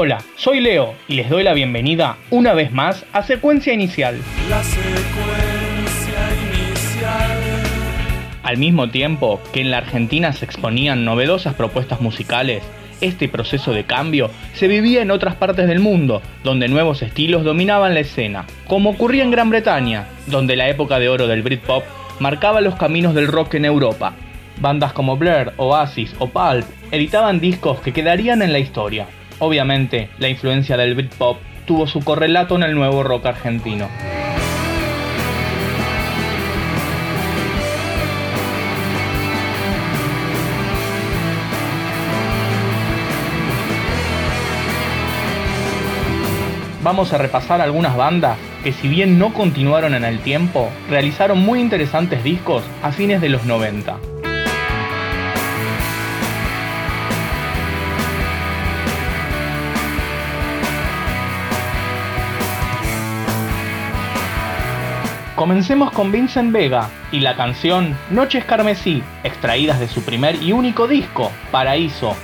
Hola, soy Leo y les doy la bienvenida una vez más a Secuencia Inicial. La secuencia inicial. Al mismo tiempo que en la Argentina se exponían novedosas propuestas musicales, este proceso de cambio se vivía en otras partes del mundo, donde nuevos estilos dominaban la escena, como ocurría en Gran Bretaña, donde la época de oro del Britpop marcaba los caminos del rock en Europa. Bandas como Blur, Oasis o Pulp editaban discos que quedarían en la historia. Obviamente, la influencia del Britpop tuvo su correlato en el nuevo rock argentino. vamos a repasar algunas bandas que si bien no continuaron en el tiempo, realizaron muy interesantes discos a fines de los 90. Comencemos con Vincent Vega y la canción Noches Carmesí, extraídas de su primer y único disco, Paraíso,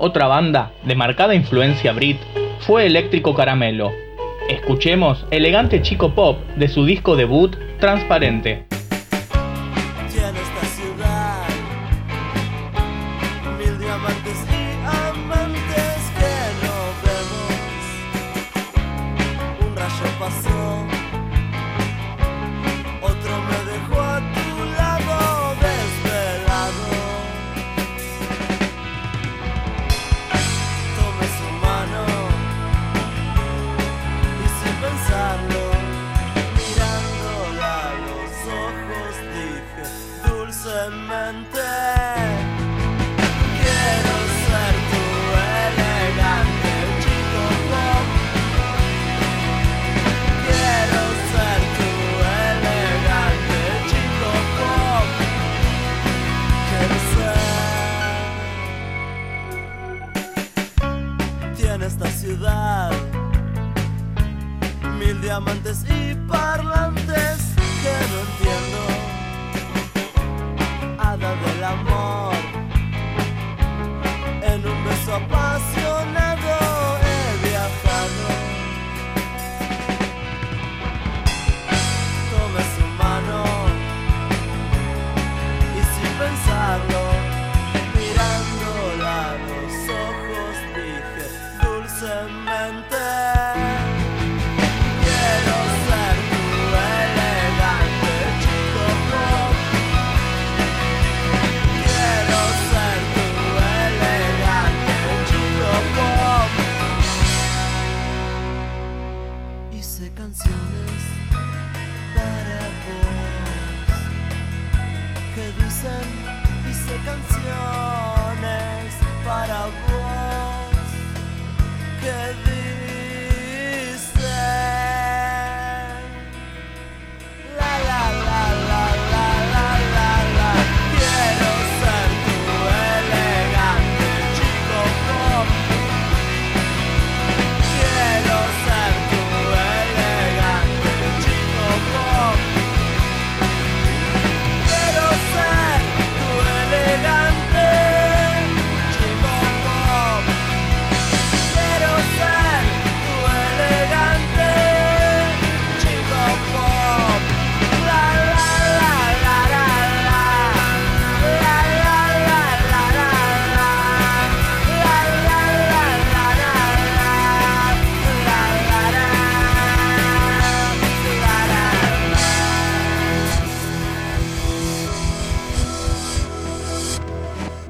Otra banda de marcada influencia brit fue Eléctrico Caramelo. Escuchemos Elegante Chico Pop de su disco debut Transparente. Quiero ser tu elegante, chico pop. Quiero ser tu elegante, chico pop. Quiero ser. Tiene esta ciudad mil diamantes y parlantes que no entiendo. up Yeah.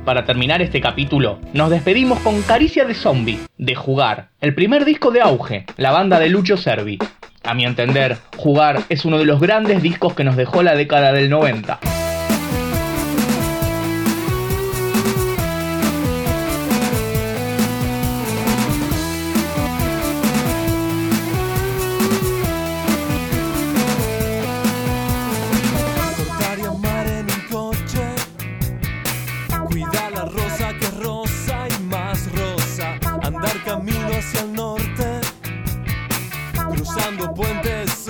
para terminar este capítulo, nos despedimos con Caricia de Zombie, de Jugar, el primer disco de auge, la banda de Lucho Servi. A mi entender, Jugar es uno de los grandes discos que nos dejó la década del 90. hacia el norte, cruzando puentes.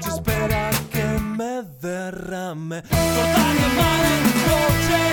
oggi spera che me verrà a me. Portare male in voce